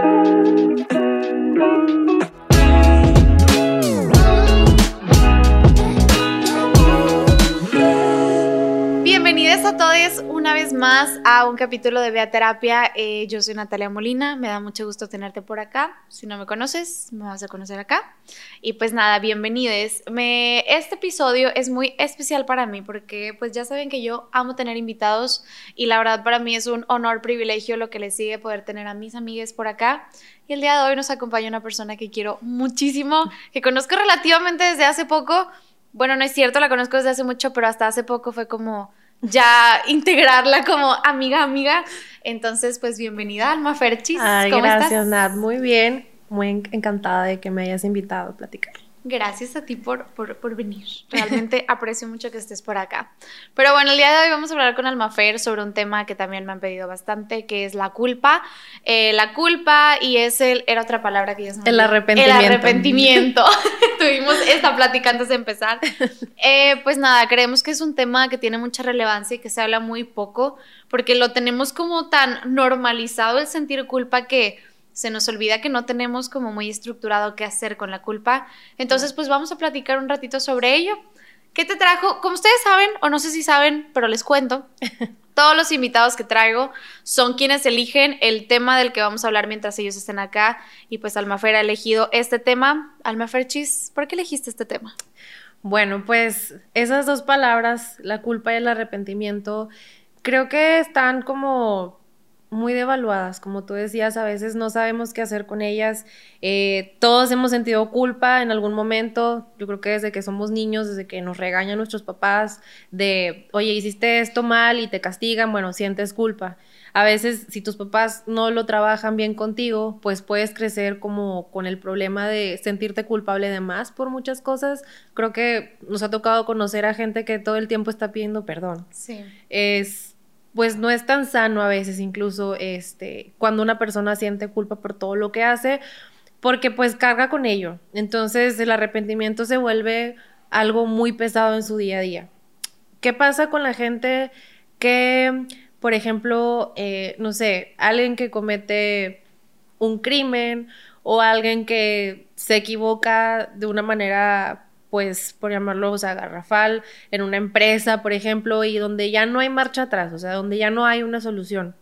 Thank you. Una vez más a un capítulo de Vea Terapia. Eh, yo soy Natalia Molina, me da mucho gusto tenerte por acá. Si no me conoces, me vas a conocer acá. Y pues nada, bienvenidos. Este episodio es muy especial para mí porque pues ya saben que yo amo tener invitados y la verdad para mí es un honor, privilegio lo que les sigue poder tener a mis amigas por acá. Y el día de hoy nos acompaña una persona que quiero muchísimo, que conozco relativamente desde hace poco. Bueno, no es cierto, la conozco desde hace mucho, pero hasta hace poco fue como ya integrarla como amiga, amiga. Entonces, pues bienvenida, Alma Ferchis. Ay, gracias, Nat. Muy bien. Muy encantada de que me hayas invitado a platicar. Gracias a ti por, por, venir. Realmente aprecio mucho que estés por acá. Pero bueno, el día de hoy vamos a hablar con Almafer sobre un tema que también me han pedido bastante, que es la culpa. Eh, la culpa y es el, era otra palabra que ya se El arrepentimiento. El arrepentimiento. Tuvimos esta plática antes de empezar. Eh, pues nada, creemos que es un tema que tiene mucha relevancia y que se habla muy poco, porque lo tenemos como tan normalizado el sentir culpa que se nos olvida que no tenemos como muy estructurado qué hacer con la culpa. Entonces, pues vamos a platicar un ratito sobre ello. ¿Qué te trajo? Como ustedes saben, o no sé si saben, pero les cuento. Todos los invitados que traigo son quienes eligen el tema del que vamos a hablar mientras ellos estén acá. Y pues Almafer ha elegido este tema. Almafer Chis, ¿por qué elegiste este tema? Bueno, pues esas dos palabras, la culpa y el arrepentimiento, creo que están como muy devaluadas, como tú decías, a veces no sabemos qué hacer con ellas. Eh, todos hemos sentido culpa en algún momento, yo creo que desde que somos niños, desde que nos regañan nuestros papás, de, oye, hiciste esto mal y te castigan, bueno, sientes culpa. A veces, si tus papás no lo trabajan bien contigo, pues puedes crecer como con el problema de sentirte culpable de más por muchas cosas. Creo que nos ha tocado conocer a gente que todo el tiempo está pidiendo perdón. Sí. Es pues no es tan sano a veces incluso este cuando una persona siente culpa por todo lo que hace porque pues carga con ello. Entonces el arrepentimiento se vuelve algo muy pesado en su día a día. Qué pasa con la gente que por ejemplo eh, no sé alguien que comete un crimen o alguien que se equivoca de una manera pues, por llamarlo, o sea, garrafal, en una empresa, por ejemplo, y donde ya no hay marcha atrás, o sea, donde ya no hay una solución,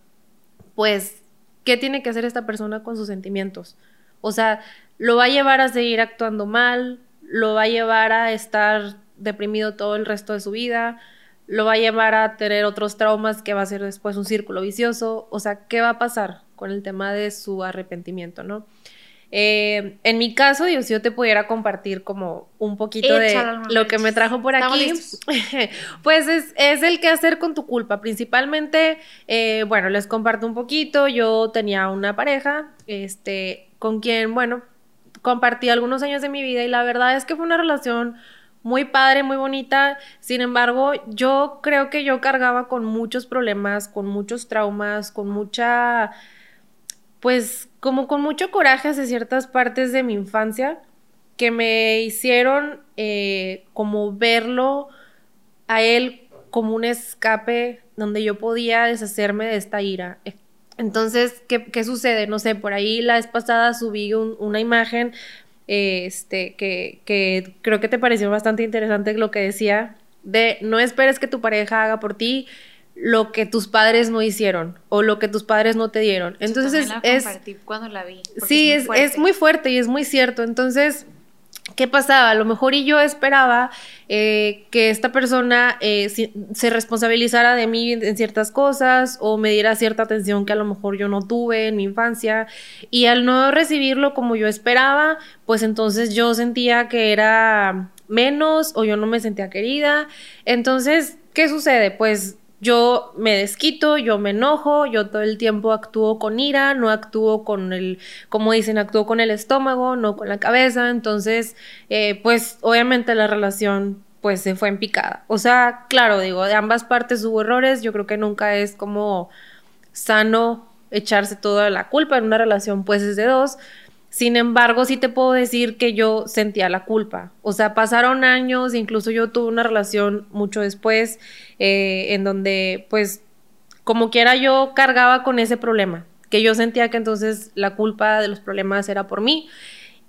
pues, ¿qué tiene que hacer esta persona con sus sentimientos? O sea, lo va a llevar a seguir actuando mal, lo va a llevar a estar deprimido todo el resto de su vida, lo va a llevar a tener otros traumas que va a ser después un círculo vicioso, o sea, ¿qué va a pasar con el tema de su arrepentimiento, no? Eh, en mi caso, digo, si yo te pudiera compartir como un poquito de lo que me trajo por aquí, pues es, es, el que hacer con tu culpa. Principalmente, eh, bueno, les comparto un poquito. Yo tenía una pareja, este, con quien, bueno, compartí algunos años de mi vida y la verdad es que fue una relación muy padre, muy bonita. Sin embargo, yo creo que yo cargaba con muchos problemas, con muchos traumas, con mucha pues como con mucho coraje hacia ciertas partes de mi infancia que me hicieron eh, como verlo a él como un escape donde yo podía deshacerme de esta ira. Entonces, ¿qué, sucede? No sé, por ahí la vez pasada subí una imagen este, que, que creo que te pareció bastante interesante lo que decía de no esperes que tu pareja haga por ti, lo que tus padres no hicieron o lo que tus padres no te dieron. Entonces es, cuando la vi. Sí, es, es, muy fuerte y es muy cierto. Entonces, ¿qué pasaba? A lo mejor y yo esperaba eh, que esta persona eh, se responsabilizara de mí en ciertas cosas o me diera cierta atención que a lo mejor yo no tuve en mi infancia y al no recibirlo como yo esperaba, pues entonces yo sentía que era menos o yo no me sentía querida. Entonces, ¿qué sucede? Pues yo me desquito, yo me enojo, yo todo el tiempo actúo con ira, no actúo con el, como dicen, actúo con el estómago, no con la cabeza, entonces, eh, pues obviamente la relación pues se fue en picada. O sea, claro, digo, de ambas partes hubo errores, yo creo que nunca es como sano echarse toda la culpa en una relación, pues es de dos, sin embargo, sí te puedo decir que yo sentía la culpa. O sea, pasaron años, incluso yo tuve una relación mucho después, eh, en donde, pues, como quiera yo cargaba con ese problema. que yo sentía que entonces la culpa de los problemas era por mí.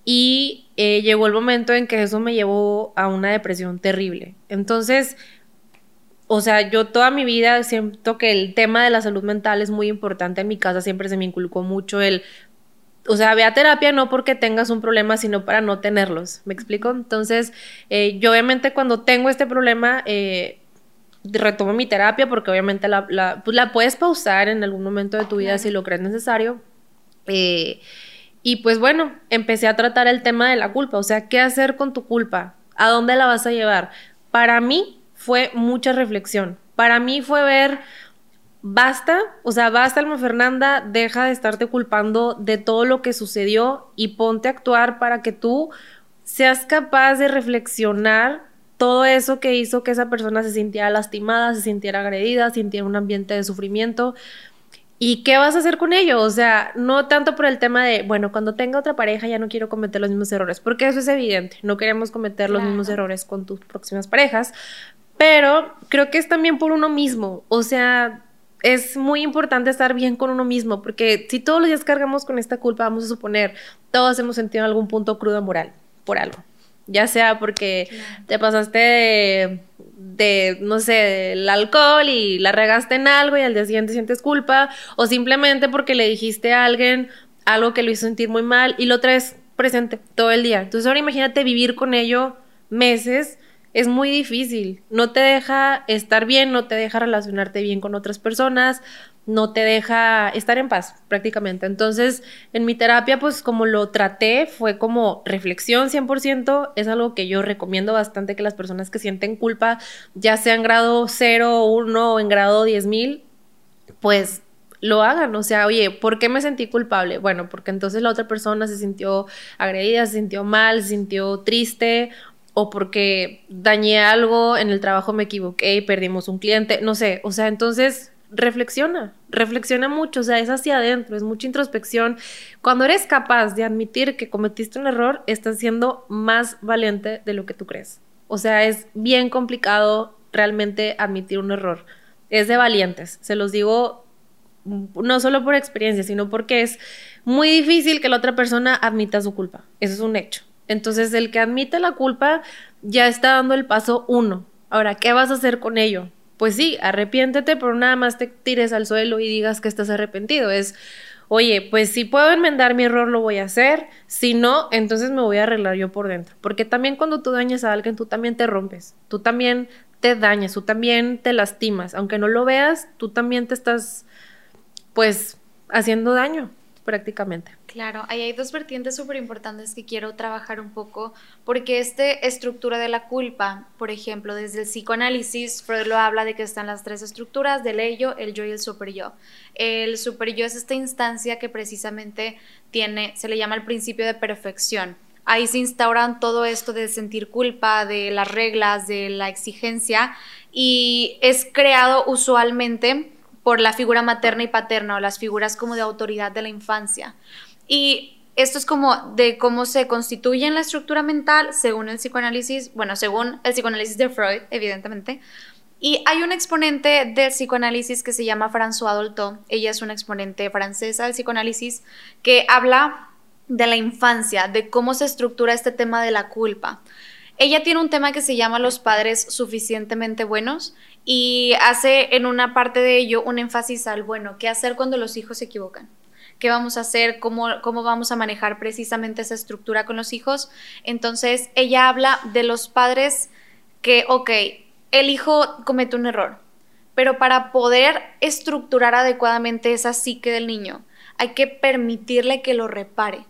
Y eh, llegó el momento en que eso me llevó a una depresión terrible. Entonces, o sea, yo toda mi vida siento que el tema de la salud mental es muy importante. En mi casa siempre se me inculcó mucho el, o sea, ve a terapia no porque tengas un problema, sino para no tenerlos. ¿Me explico? Entonces, eh, yo obviamente cuando tengo este problema, eh, retomo mi terapia porque obviamente la, la, pues la, puedes pausar en algún momento de tu vida si lo crees necesario. Eh, y pues bueno, empecé a tratar el tema de la culpa, o sea, ¿qué hacer con tu culpa? ¿A dónde la vas a llevar? Para mí fue mucha reflexión. Para mí fue ver, basta, o sea, basta, Alma Fernanda, deja de estarte culpando de todo lo que sucedió y ponte a actuar para que tú seas capaz de reflexionar todo eso que hizo que esa persona se sintiera lastimada, se sintiera agredida, sintiera un ambiente de sufrimiento. ¿Y qué vas a hacer con ello? O sea, no tanto por el tema de, bueno, cuando tenga otra pareja ya no quiero cometer los mismos errores, porque eso es evidente, no queremos cometer los mismos errores con tus próximas parejas, pero creo que es también por uno mismo, o sea, es muy importante estar bien con uno mismo, porque si todos los días cargamos con esta culpa, vamos a suponer, todos hemos sentido en algún punto cruda moral por algo ya sea porque te pasaste de, no sé, el alcohol y la regaste en algo y al día siguiente sientes culpa, o simplemente porque le dijiste a alguien algo que lo hizo sentir muy mal y lo traes presente todo el día. Entonces ahora imagínate vivir con ello meses, es muy difícil, no te deja estar bien, no te deja relacionarte bien con otras personas, no te deja estar en paz prácticamente. Entonces, en mi terapia, pues como lo traté, fue como reflexión 100%, es algo que yo recomiendo bastante que las personas que sienten culpa, ya sea en grado 0, 1 o en grado 10.000, pues lo hagan, o sea, oye, ¿por qué me sentí culpable? Bueno, porque entonces la otra persona se sintió agredida, se sintió mal, se sintió triste, o porque dañé algo en el trabajo, me equivoqué y perdimos un cliente, no sé, o sea, entonces reflexiona, reflexiona mucho, o sea, es hacia adentro, es mucha introspección. Cuando eres capaz de admitir que cometiste un error, estás siendo más valiente de lo que tú crees. O sea, es bien complicado realmente admitir un error. Es de valientes, se los digo no solo por experiencia, sino porque es muy difícil que la otra persona admita su culpa. Eso es un hecho. Entonces, el que admite la culpa ya está dando el paso uno. Ahora, ¿qué vas a hacer con ello? pues sí, arrepiéntete, pero nada más te tires al suelo y digas que estás arrepentido. Es, oye, pues si puedo enmendar mi error, lo voy a hacer. Si no, entonces me voy a arreglar yo por dentro. Porque también cuando tú dañas a alguien, tú también te rompes. Tú también te dañas, tú también te lastimas. Aunque no lo veas, tú también te estás, pues, haciendo daño prácticamente. Claro, ahí hay dos vertientes súper importantes que quiero trabajar un poco, porque esta estructura de la culpa, por ejemplo, desde el psicoanálisis, Freud lo habla de que están las tres estructuras, del ello, el yo y el super yo. El super yo es esta instancia que precisamente tiene, se le llama el principio de perfección. Ahí se instauran todo esto de sentir culpa, de las reglas, de la exigencia, y es creado usualmente por la figura materna y paterna o las figuras como de autoridad de la infancia. Y esto es como de cómo se constituye en la estructura mental según el psicoanálisis, bueno, según el psicoanálisis de Freud, evidentemente. Y hay un exponente del psicoanálisis que se llama François Dolto. Ella es una exponente francesa del psicoanálisis que habla de la infancia, de cómo se estructura este tema de la culpa. Ella tiene un tema que se llama los padres suficientemente buenos y hace en una parte de ello un énfasis al, bueno, ¿qué hacer cuando los hijos se equivocan? ¿Qué vamos a hacer? ¿Cómo, cómo vamos a manejar precisamente esa estructura con los hijos? Entonces, ella habla de los padres que, ok, el hijo comete un error, pero para poder estructurar adecuadamente esa psique del niño, hay que permitirle que lo repare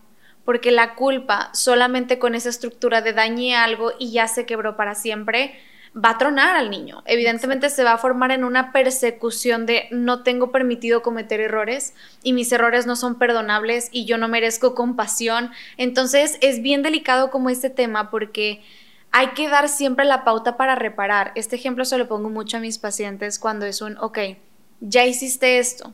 porque la culpa solamente con esa estructura de dañe algo y ya se quebró para siempre, va a tronar al niño. Evidentemente se va a formar en una persecución de no tengo permitido cometer errores y mis errores no son perdonables y yo no merezco compasión. Entonces es bien delicado como este tema porque hay que dar siempre la pauta para reparar. Este ejemplo se lo pongo mucho a mis pacientes cuando es un, ok, ya hiciste esto,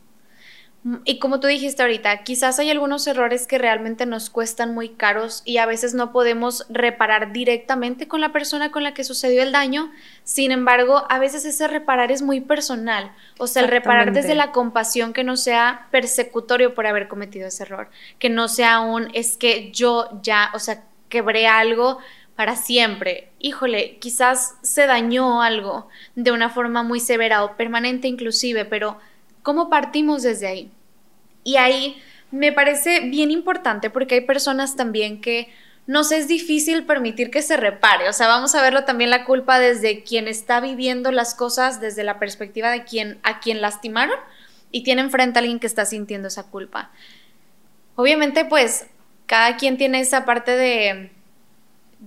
Y como tú dijiste ahorita, quizás hay algunos errores que realmente nos cuestan muy caros y a veces no podemos reparar directamente con la persona con la que sucedió el daño. Sin embargo, a veces ese reparar es muy personal. O sea, el reparar desde la compasión que no sea persecutorio por haber cometido ese error. Que no sea un, es que yo ya, o sea, quebré algo para siempre. Híjole, quizás se dañó algo de una forma muy severa o permanente inclusive, pero ¿cómo partimos desde ahí? Y ahí me parece bien importante porque hay personas también que nos es difícil permitir que se repare. O sea, vamos a verlo también la culpa desde quien está viviendo las cosas, desde la perspectiva de quien a quien lastimaron y tiene enfrente a alguien que está sintiendo esa culpa. Obviamente, pues, cada quien tiene esa parte de,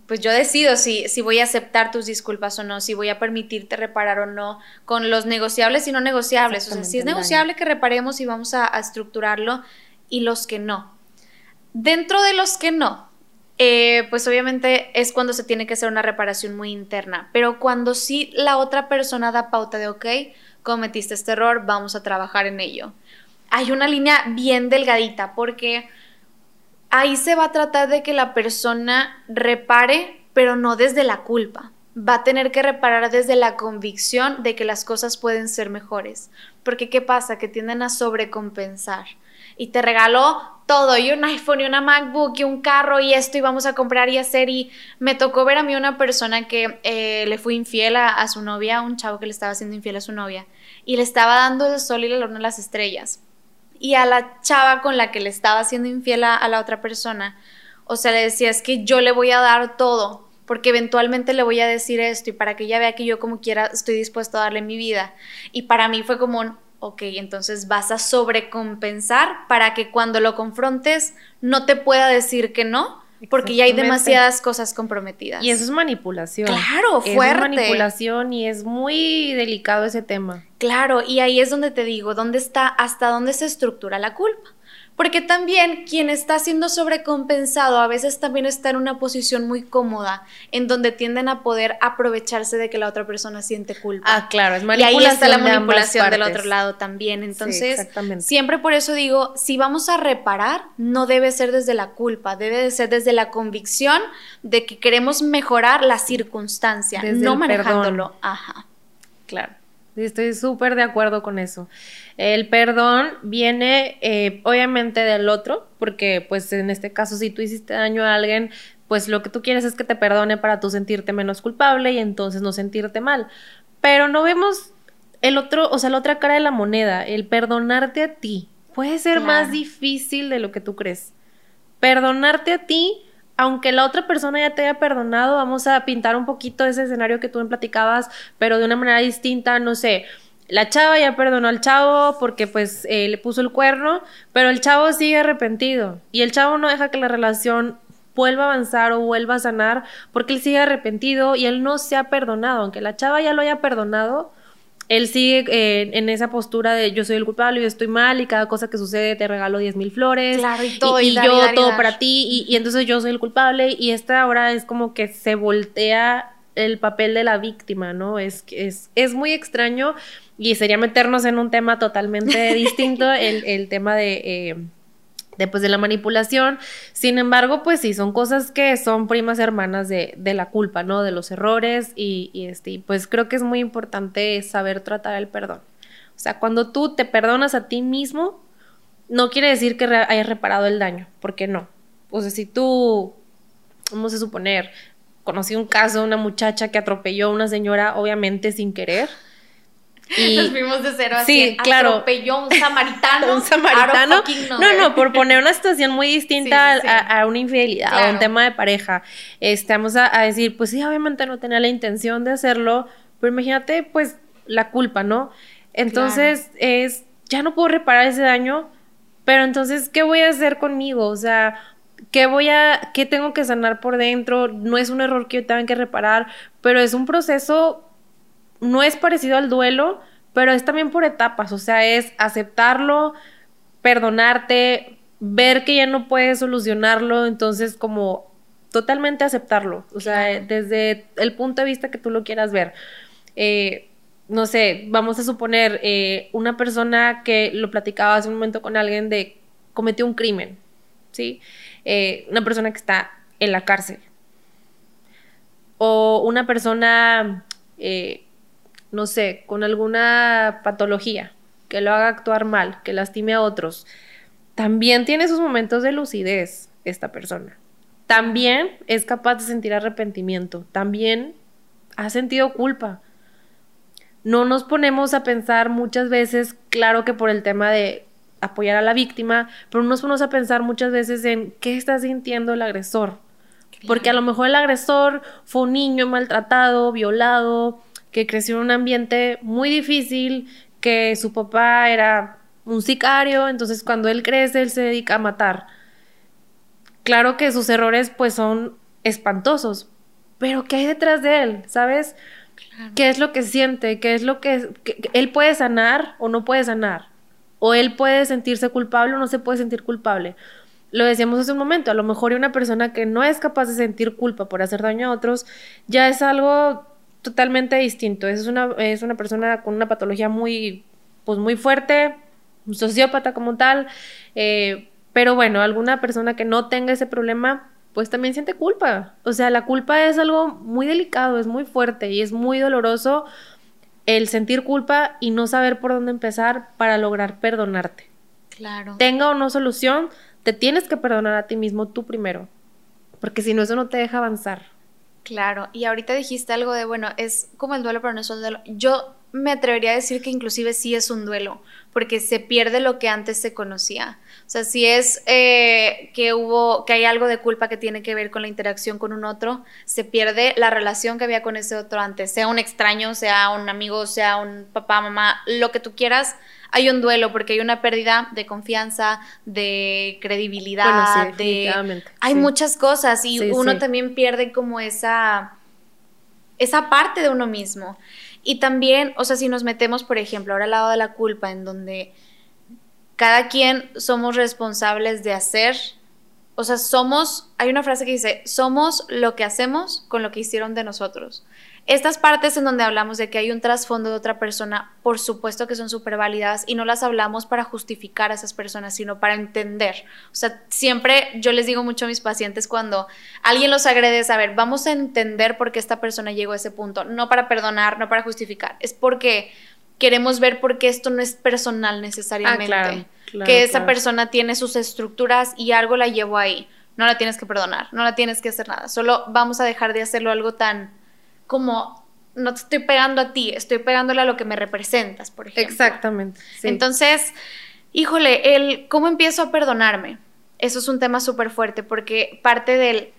pues yo decido si, si voy a aceptar tus disculpas o no, si voy a permitirte reparar o no, con los negociables y no negociables. O sea, si es negociable que reparemos y vamos a, estructurarlo, y los que no. Dentro de los que no, eh, pues obviamente es cuando se tiene que hacer una reparación muy interna, pero cuando sí la otra persona da pauta de, ok, cometiste este error, vamos a trabajar en ello. Hay una línea bien delgadita porque ahí se va a tratar de que la persona repare, pero no desde la culpa. Va a tener que reparar desde la convicción de que las cosas pueden ser mejores. Porque ¿qué pasa? Que tienden a sobrecompensar. Y te regaló todo, y un iPhone, y una MacBook, y un carro, y esto, y vamos a comprar y hacer. Y me tocó ver a mí una persona que eh, le fue infiel a, su novia, un chavo que le estaba haciendo infiel a su novia, y le estaba dando el sol y la luna a las estrellas y a la chava con la que le estaba haciendo infiel a, la otra persona, o sea, le decía, es que yo le voy a dar todo, porque eventualmente le voy a decir esto y para que ella vea que yo como quiera estoy dispuesto a darle mi vida. Y para mí fue como un, ok, entonces vas a sobrecompensar para que cuando lo confrontes no te pueda decir que no, porque ya hay demasiadas cosas comprometidas. Y eso es manipulación. Claro, fuerte. Es manipulación y es muy delicado ese tema. Claro, y ahí es donde te digo, ¿dónde está, hasta dónde se estructura la culpa? Porque también quien está siendo sobrecompensado a veces también está en una posición muy cómoda, en donde tienden a poder aprovecharse de que la otra persona siente culpa. Ah, claro, es manipulación. Y ahí está la manipulación del otro lado también. Entonces, siempre por eso digo, si vamos a reparar, no debe ser desde la culpa, debe de ser desde la convicción de que queremos mejorar la circunstancia, no manejándolo. Ajá. Claro. Estoy súper de acuerdo con eso. El perdón viene eh, obviamente del otro, porque pues en este caso si tú hiciste daño a alguien, pues lo que tú quieres es que te perdone para tú sentirte menos culpable y entonces no sentirte mal. Pero no vemos el otro, o sea, la otra cara de la moneda, el perdonarte a ti. Puede ser más difícil de lo que tú crees. Perdonarte a ti aunque la otra persona ya te haya perdonado, vamos a pintar un poquito ese escenario que tú me platicabas, pero de una manera distinta, no sé. La chava ya perdonó al chavo porque pues eh, le puso el cuerno, pero el chavo sigue arrepentido y el chavo no deja que la relación vuelva a avanzar o vuelva a sanar porque él sigue arrepentido y él no se ha perdonado, aunque la chava ya lo haya perdonado, él sigue eh, en esa postura de yo soy el culpable, yo estoy mal y cada cosa que sucede te regalo 10 mil flores. Claro, y todo. Y, yo todo para ti y, entonces yo soy el culpable y esta ahora es como que se voltea el papel de la víctima, ¿no? Es, es, es muy extraño y sería meternos en un tema totalmente distinto, el, el tema de... Eh, después de la manipulación. Sin embargo, pues sí, son cosas que son primas hermanas de, de la culpa, ¿no? De los errores y, este, pues creo que es muy importante saber tratar el perdón. O sea, cuando tú te perdonas a ti mismo, no quiere decir que hayas reparado el daño, porque no. O sea, si tú, vamos a suponer, conocí un caso de una muchacha que atropelló a una señora, obviamente sin querer, y, Nos fuimos de cero a sí, claro. Atropelló un samaritano. un samaritano. No, no, por poner una situación muy distinta A, una infidelidad, a un tema de pareja. Este, vamos a, decir, pues sí, obviamente no tenía la intención de hacerlo, pero imagínate, pues, la culpa, ¿no? Entonces, es, ya no puedo reparar ese daño, pero entonces, ¿qué voy a hacer conmigo? O sea, ¿qué voy a, qué tengo que sanar por dentro? No es un error que yo tenga que reparar, pero es un proceso no es parecido al duelo, pero es también por etapas, o sea, es aceptarlo, perdonarte, ver que ya no puedes solucionarlo, entonces como totalmente aceptarlo, o sea, desde el punto de vista que tú lo quieras ver. Eh, no sé, vamos a suponer eh, una persona que lo platicaba hace un momento con alguien de cometió un crimen, ¿sí? Eh, una persona que está en la cárcel. O una persona, eh, no sé, con alguna patología que lo haga actuar mal, que lastime a otros. También tiene sus momentos de lucidez esta persona. También es capaz de sentir arrepentimiento. También ha sentido culpa no nos ponemos a pensar muchas veces, claro que por el tema de apoyar a la víctima, pero no nos ponemos a pensar muchas veces en qué está sintiendo el agresor. Porque a lo mejor el agresor fue un niño maltratado, violado, que creció en un ambiente muy difícil, que su papá era un sicario, entonces cuando él crece, él se dedica a matar. Claro que sus errores pues son espantosos, pero ¿qué hay detrás de él? ¿Sabes? ¿Qué es lo que siente? ¿Qué es lo que, él puede sanar o no puede sanar? O él puede sentirse culpable o no se puede sentir culpable. Lo decíamos hace un momento, a lo mejor una persona que no es capaz de sentir culpa por hacer daño a otros ya es algo totalmente distinto. Es una, es una persona con una patología muy, pues muy fuerte, un sociópata como tal. Eh, pero bueno, alguna persona que no tenga ese problema pues también siente culpa. O sea, la culpa es algo muy delicado, es muy fuerte y es muy doloroso el sentir culpa y no saber por dónde empezar para lograr perdonarte. Claro. Tenga o no solución, te tienes que perdonar a ti mismo tú primero, porque si no eso no te deja avanzar. Claro, y ahorita dijiste algo de, bueno, es como el duelo, pero no es el duelo. Yo me atrevería a decir que inclusive sí es un duelo, porque se pierde lo que antes se conocía. O sea, si es eh, que hubo, que hay algo de culpa que tiene que ver con la interacción con un otro, se pierde la relación que había con ese otro antes, sea un extraño, sea un amigo, sea un papá, mamá, lo que tú quieras, hay un duelo porque hay una pérdida de confianza, de credibilidad, de hay muchas cosas y uno también pierde como esa esa parte de uno mismo. Y también, o sea, si nos metemos, por ejemplo, ahora al lado de la culpa, en donde cada quien somos responsables de hacer, o sea, somos, hay una frase que dice, somos lo que hacemos con lo que hicieron de nosotros. Estas partes en donde hablamos de que hay un trasfondo de otra persona, por supuesto que son súper válidas y no las hablamos para justificar a esas personas, sino para entender. O sea, siempre yo les digo mucho a mis pacientes cuando alguien los agrede, a ver, vamos a entender por qué esta persona llegó a ese punto, no para perdonar, no para justificar, es porque queremos ver por qué esto no es personal necesariamente. Ah, que esa persona tiene sus estructuras y algo la llevó ahí. No la tienes que perdonar, no la tienes que hacer nada. Solo vamos a dejar de hacerlo algo tan como no te estoy pegando a ti, estoy pegándole a lo que me representas, por ejemplo. Exactamente. Entonces, híjole, el cómo empiezo a perdonarme. Eso es un tema súper fuerte porque parte del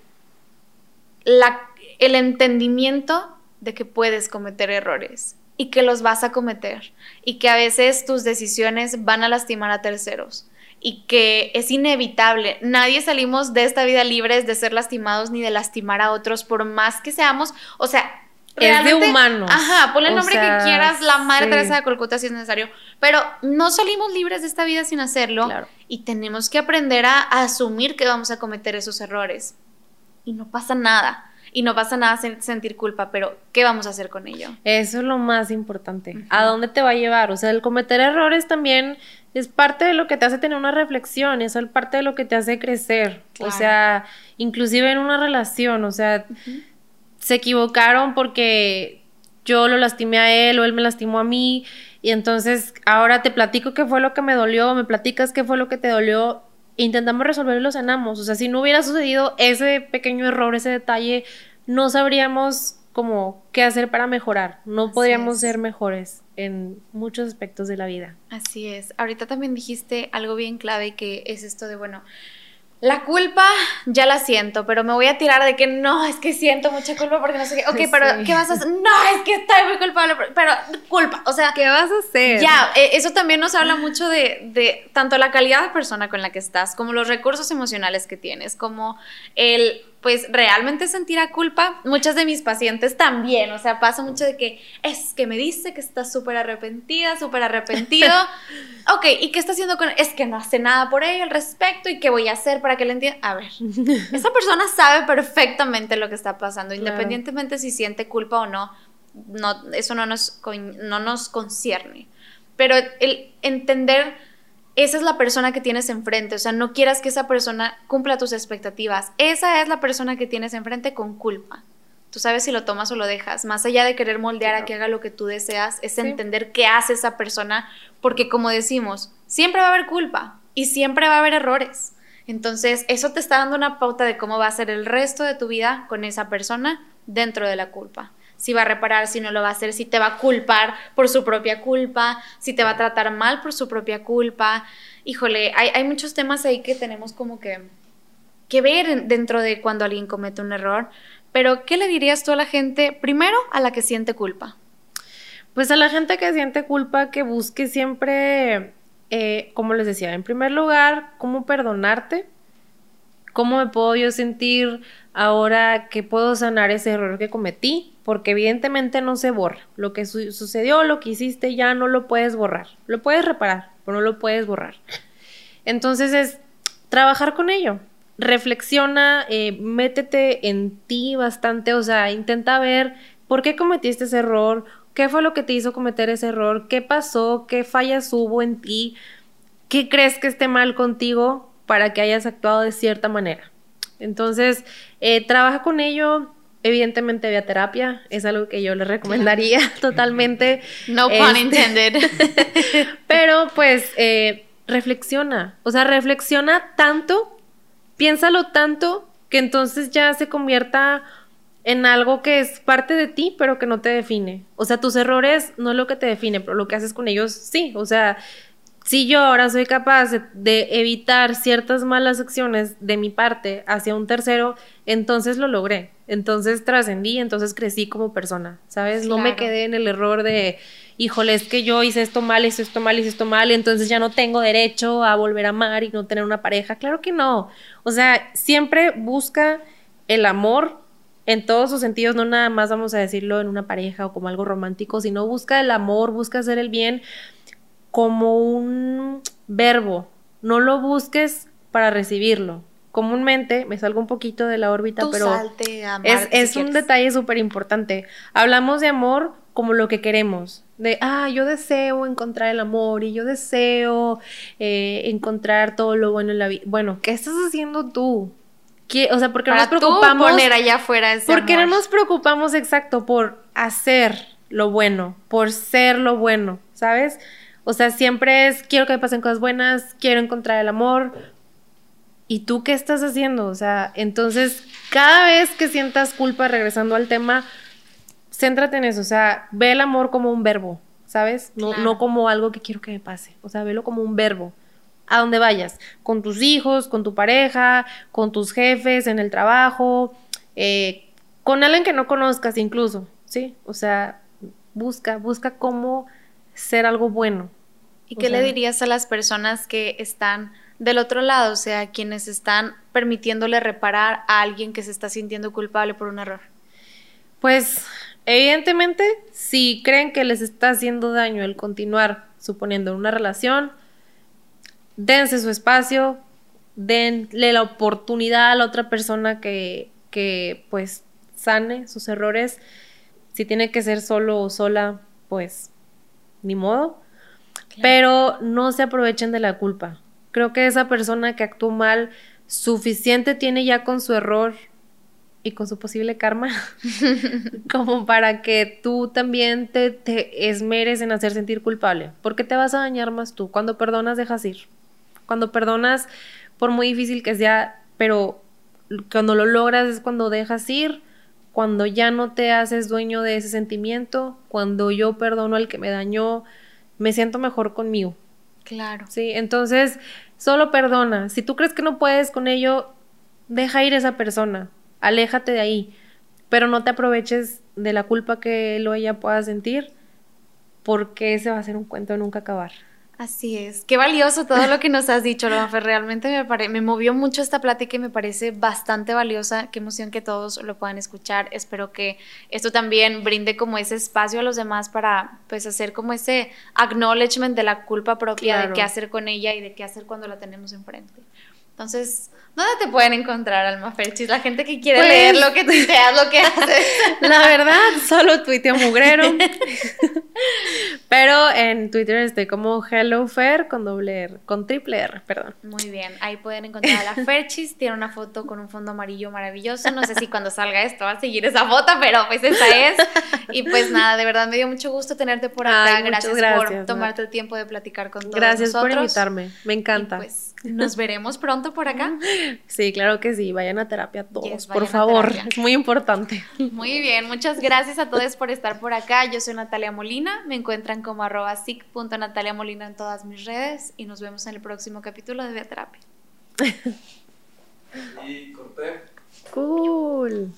la, el entendimiento de que puedes cometer errores y que los vas a cometer y que a veces tus decisiones van a lastimar a terceros y que es inevitable. Nadie salimos de esta vida libres de ser lastimados ni de lastimar a otros por más que seamos, o sea, es de humanos. Ajá, ponle el nombre que quieras, la madre Teresa de Colcuta si es necesario, pero no salimos libres de esta vida sin hacerlo y tenemos que aprender a, asumir que vamos a cometer esos errores. Y no pasa nada. Y no pasa nada sentir culpa, pero ¿qué vamos a hacer con ello? Eso es lo más importante. ¿A dónde te va a llevar? O sea, el cometer errores también es parte de lo que te hace tener una reflexión, es parte de lo que te hace crecer. O sea, inclusive en una relación, o sea, se equivocaron porque yo lo lastimé a él o él me lastimó a mí y entonces ahora te platico qué fue lo que me dolió, me platicas qué fue lo que te dolió, intentamos resolverlo y lo sanamos. O sea, si no hubiera sucedido ese pequeño error, ese detalle, no sabríamos como qué hacer para mejorar. No podríamos ser mejores en muchos aspectos de la vida. Así es. Ahorita también dijiste algo bien clave que es esto de, bueno, la culpa ya la siento, pero me voy a tirar de que no, es que siento mucha culpa porque no sé qué. Ok, pero ¿qué vas a hacer? No, es que estoy muy culpable, pero culpa, o sea. ¿Qué vas a hacer? Ya, e, eso también nos habla mucho de, de tanto la calidad de persona con la que estás, como los recursos emocionales que tienes, como el pues realmente sentir a culpa. Muchas de mis pacientes también, o sea, pasa mucho de que es que me dice que está súper arrepentida, súper arrepentido. ok, ¿y qué está haciendo con Es que no hace nada por ella al respecto y qué voy a hacer para que le entienda. A ver, esa persona sabe perfectamente lo que está pasando, independientemente si siente culpa o no. no, eso no nos, no nos concierne. Pero el entender, esa es la persona que tienes enfrente, o sea, no quieras que esa persona cumpla tus expectativas, esa es la persona que tienes enfrente con culpa. Tú sabes si lo tomas o lo dejas. Más allá de querer moldear a que haga lo que tú deseas, es entender qué hace esa persona, porque como decimos, siempre va a haber culpa y siempre va a haber errores. Entonces, eso te está dando una pauta de cómo va a ser el resto de tu vida con esa persona dentro de la culpa. Si va a reparar, si no lo va a hacer, si te va a culpar por su propia culpa, si te va a tratar mal por su propia culpa. Híjole, hay, hay muchos temas ahí que tenemos como que, que ver dentro de cuando alguien comete un error. Pero, ¿qué le dirías tú a la gente, primero, a la que siente culpa? Pues a la gente que siente culpa, que busque siempre, eh, como les decía, en primer lugar, cómo perdonarte, cómo me puedo yo sentir ahora que puedo sanar ese error que cometí, porque evidentemente no se borra. Lo que sucedió, lo que hiciste, ya no lo puedes borrar. Lo puedes reparar, pero no lo puedes borrar. Entonces es trabajar con ello, reflexiona, eh, métete en ti bastante, o sea, intenta ver por qué cometiste ese error, qué fue lo que te hizo cometer ese error, qué pasó, qué fallas hubo en ti, qué crees que esté mal contigo para que hayas actuado de cierta manera. Entonces, eh, trabaja con ello. Evidentemente, vía terapia es algo que yo le recomendaría totalmente. No pun este, intended. pero, pues, eh, reflexiona. O sea, reflexiona tanto piénsalo tanto que entonces ya se convierta en algo que es parte de ti, pero que no te define. O sea, tus errores no es lo que te define, pero lo que haces con ellos sí. O sea, si yo ahora soy capaz de, evitar ciertas malas acciones de mi parte hacia un tercero, entonces lo logré. Entonces trascendí, entonces crecí como persona, ¿sabes? No me quedé en el error de híjole, es que yo hice esto mal, hice esto mal, hice esto mal, y entonces ya no tengo derecho a volver a amar y no tener una pareja. Claro que no. O sea, siempre busca el amor en todos sus sentidos, no nada más vamos a decirlo en una pareja o como algo romántico, sino busca el amor, busca hacer el bien como un verbo. No lo busques para recibirlo. Comúnmente me salgo un poquito de la órbita, pero es, es un detalle súper importante. Hablamos de amor como lo que queremos, de, ah, yo deseo encontrar el amor y yo deseo eh, encontrar todo lo bueno en la vida. Bueno, ¿qué estás haciendo tú? ¿Qué, o sea, porque no nos preocupamos. poner allá afuera ese Porque no nos preocupamos exacto por hacer lo bueno, por ser lo bueno, ¿sabes? O sea, siempre es, quiero que me pasen cosas buenas, quiero encontrar el amor. ¿Y tú qué estás haciendo? O sea, entonces, cada vez que sientas culpa, regresando al tema, céntrate en eso, o sea, ve el amor como un verbo, ¿sabes? No, no como algo que quiero que me pase, o sea, velo como un verbo. A donde vayas, con tus hijos, con tu pareja, con tus jefes, en el trabajo, eh, con alguien que no conozcas incluso, ¿sí? O sea, busca, busca cómo ser algo bueno. ¿Y qué le dirías a las personas que están del otro lado, o sea, quienes están permitiéndole reparar a alguien que se está sintiendo culpable por un error? Pues Evidentemente, si creen que les está haciendo daño el continuar suponiendo una relación, dense su espacio, denle la oportunidad a la otra persona que, que pues sane sus errores. Si tiene que ser solo o sola, pues ni modo. Pero no se aprovechen de la culpa. Creo que esa persona que actuó mal, suficiente tiene ya con su error y con su posible karma, como para que tú también te, te, esmeres en hacer sentir culpable, porque te vas a dañar más tú. Cuando perdonas, dejas ir. Cuando perdonas, por muy difícil que sea, pero cuando lo logras es cuando dejas ir, cuando ya no te haces dueño de ese sentimiento, cuando yo perdono al que me dañó, me siento mejor conmigo. Claro. Sí, entonces, solo perdona. Si tú crees que no puedes con ello, deja ir a esa persona aléjate de ahí, pero no te aproveches de la culpa que él o ella pueda sentir, porque ese va a ser un cuento de nunca acabar. Así es, qué valioso todo lo que nos has dicho, Lomafer. Realmente me, me movió mucho esta plática y me parece bastante valiosa. Qué emoción que todos lo puedan escuchar. Espero que esto también brinde como ese espacio a los demás para pues hacer como ese acknowledgement de la culpa propia, de qué hacer con ella y de qué hacer cuando la tenemos enfrente. Entonces, ¿dónde te pueden encontrar, Alma Ferchis? La gente que quiere Pues- leer lo que tuiteas, lo que haces. La verdad, solo tuiteo mugrero. Pero en Twitter estoy como HelloFer con doble R, con triple R, perdón. Muy bien, ahí pueden encontrar a la Ferchis. Tiene una foto con un fondo amarillo maravilloso. No sé si cuando salga esto va a seguir esa foto, pero pues esa es. Y pues nada, de verdad me dio mucho gusto tenerte por acá. Ay, muchas gracias, por gracias, tomarte el tiempo de platicar con todos Gracias por nosotros. invitarme, me encanta. Y pues nos veremos pronto por acá. Sí, claro que sí, vayan a terapia todos, por favor, es muy importante. Muy bien, muchas gracias a todos por estar por acá. Yo soy Natalia Molina, me encuentran como arroba Natalia Molina en todas mis redes y nos vemos en el próximo capítulo de Terapia. Y corté. Cool.